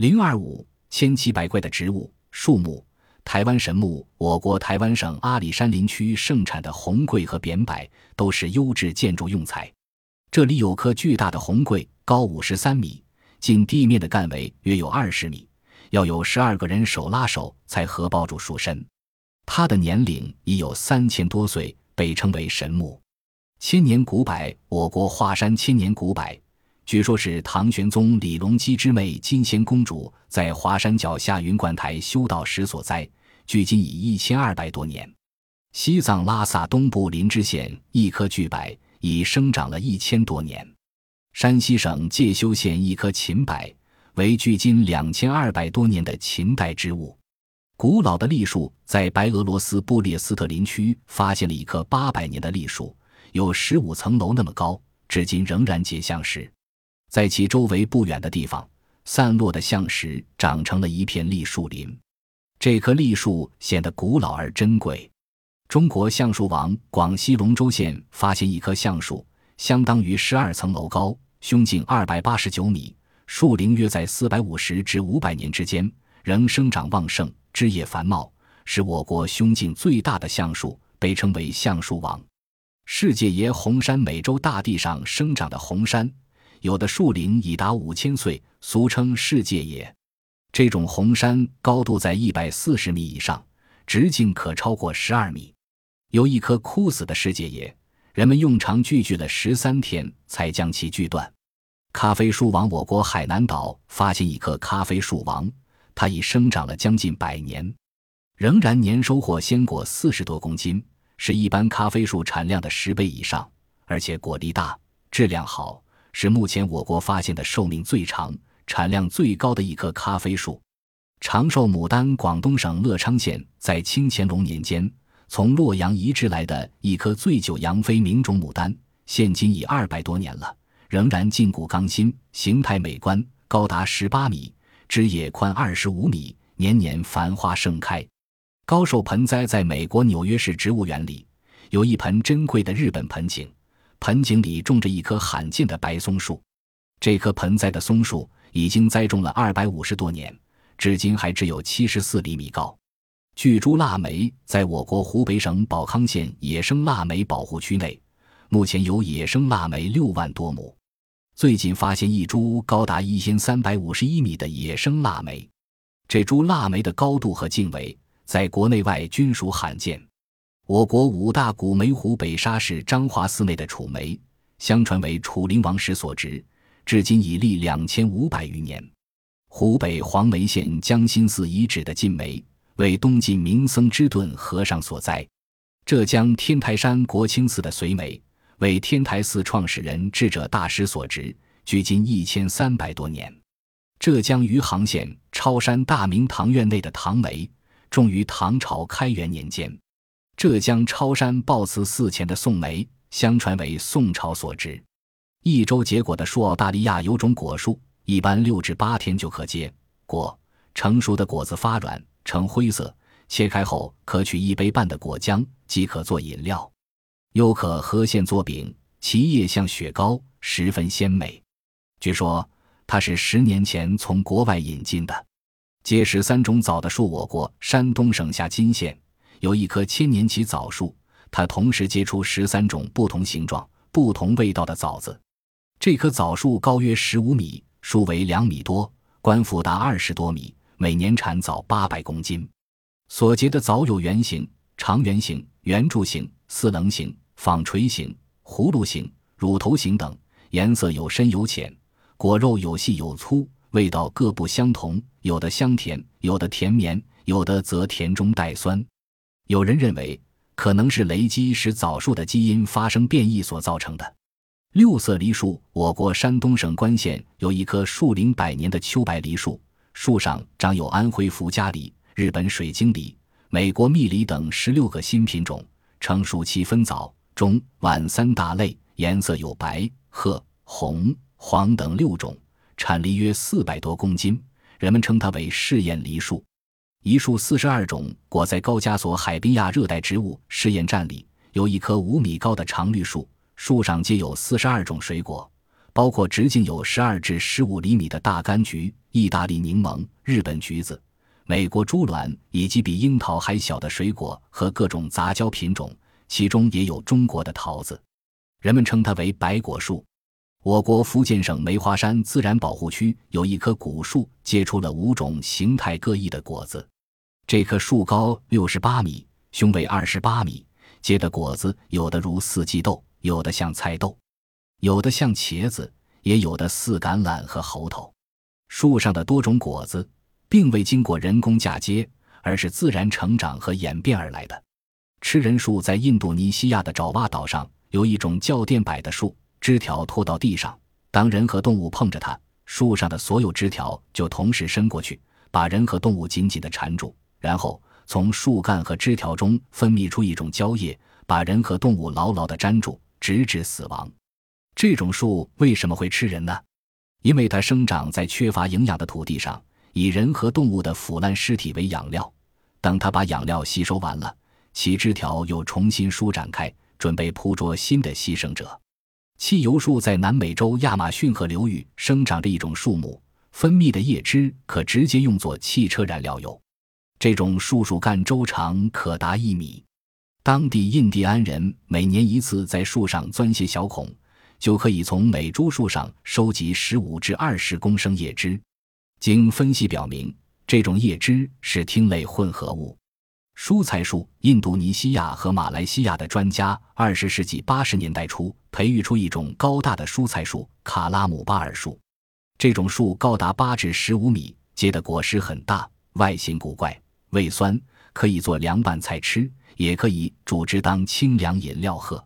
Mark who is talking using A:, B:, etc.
A: 零二五千奇百怪的植物、树木。台湾神木，我国台湾省阿里山林区盛产的红桂和扁柏都是优质建筑用材。这里有棵巨大的红桂，高五十三米，近地面的干围约有二十米，要有十二个人手拉手才合抱住树身。它的年龄已有三千多岁，被称为神木。千年古柏，我国华山千年古柏，据说是唐玄宗李隆基之妹金仙公主在华山脚下云观台修道时所栽，距今已一千二百多年。西藏拉萨东部林芝县一棵巨柏已生长了一千多年。山西省介休县一棵秦柏为距今两千二百多年的秦代之物。古老的栗树在白俄罗斯布列斯特林区发现了一棵八百年的栗树。有十五层楼那么高，至今仍然结橡实。在其周围不远的地方，散落的橡石长成了一片栗树林。这棵栗树显得古老而珍贵。中国橡树王广西龙州县发现一棵橡树，相当于十二层楼高，胸径二百八十九米，树龄约在四百五十至五百年之间，仍生长旺盛，枝叶繁茂，是我国胸径最大的橡树，被称为橡树王。世界爷红杉，美洲大地上生长的红杉，有的树龄已达五千岁，俗称世界爷。这种红杉高度在一百四十米以上，直径可超过十二米。有一棵枯死的世界爷，人们用长锯锯了十三天才将其锯断。咖啡树王，我国海南岛发现一棵咖啡树王，它已生长了将近百年，仍然年收获鲜果四十多公斤。是一般咖啡树产量的十倍以上，而且果粒大，质量好，是目前我国发现的寿命最长、产量最高的一棵咖啡树。长寿牡丹，广东省乐昌县在清乾隆年间从洛阳移植来的一棵醉酒杨妃名种牡丹，现今已二百多年了，仍然劲骨刚新，形态美观，高达十八米，枝叶宽二十五米，年年繁花盛开。高寿盆栽在美国纽约市植物园里有一盆珍贵的日本盆景，盆景里种着一棵罕见的白松树。这棵盆栽的松树已经栽种了二百五十多年，至今还只有七十四厘米高。巨株腊梅在我国湖北省保康县野生腊梅保护区内，目前有野生腊梅六万多亩。最近发现一株高达一千三百五十一米的野生腊梅，这株腊梅的高度和茎围。在国内外均属罕见。我国五大古梅湖北沙市彰化寺内的楚梅，相传为楚灵王时所植，至今已历两千五百余年。湖北黄梅县江心寺遗址的晋梅，为东晋明僧之顿和尚所栽。浙江天台山国清寺的隋梅，为天台寺创始人智者大师所植，距今一千三百多年。浙江余杭县超山大明堂院内的唐梅。种于唐朝开元年间，浙江超山报慈寺前的宋梅，相传为宋朝所植。一周结果的树，澳大利亚有种果树，一般六至八天就可结果。成熟的果子发软，呈灰色，切开后可取一杯半的果浆，即可做饮料。又可和馅做饼，其叶像雪糕，十分鲜美。据说它是十年前从国外引进的。结实三种枣的树，我国山东省下金县有一棵千年奇枣树，它同时结出十三种不同形状、不同味道的枣子。这棵枣树高约十五米，树围两米多，冠幅达二十多米，每年产枣八百公斤。所结的枣有圆形、长圆形、圆柱形、四棱形、纺锤形、葫芦形、乳头形等，颜色有深有浅，果肉有细有粗。味道各不相同，有的香甜，有的甜绵，有的则甜中带酸。有人认为，可能是雷击使枣树的基因发生变异所造成的。六色梨树，我国山东省冠县有一棵树龄百年的秋白梨树，树上长有安徽福家梨、日本水晶梨、美国蜜梨等十六个新品种。成熟期分早、中、晚三大类，颜色有白、褐、红、黄等六种。产梨约四百多公斤，人们称它为试验梨树。一树四十二种，果在高加索海滨亚热带植物试验站里有一棵五米高的常绿树，树上结有四十二种水果，包括直径有十二至十五厘米的大柑橘、意大利柠檬、日本橘子、美国猪卵，以及比樱桃还小的水果和各种杂交品种，其中也有中国的桃子。人们称它为白果树。我国福建省梅花山自然保护区有一棵古树，结出了五种形态各异的果子。这棵树高六十八米，胸围二十八米，结的果子有的如四季豆，有的像菜豆，有的像茄子，也有的似橄榄和猴头。树上的多种果子，并未经过人工嫁接，而是自然成长和演变而来的。吃人树在印度尼西亚的爪哇岛上有一种叫电柏的树。枝条拖到地上，当人和动物碰着它，树上的所有枝条就同时伸过去，把人和动物紧紧地缠住，然后从树干和枝条中分泌出一种胶液，把人和动物牢牢地粘住，直至死亡。这种树为什么会吃人呢？因为它生长在缺乏营养的土地上，以人和动物的腐烂尸体为养料。等它把养料吸收完了，其枝条又重新舒展开，准备捕捉新的牺牲者。汽油树在南美洲亚马逊河流域生长着一种树木，分泌的叶汁可直接用作汽车燃料油。这种树树干周长可达一米，当地印第安人每年一次在树上钻些小孔，就可以从每株树上收集十五至二十公升叶汁。经分析表明，这种叶汁是烃类混合物。蔬菜树，印度尼西亚和马来西亚的专家，二十世纪八十年代初培育出一种高大的蔬菜树——卡拉姆巴尔树。这种树高达八至十五米，结的果实很大，外形古怪，味酸，可以做凉拌菜吃，也可以煮汁当清凉饮料喝。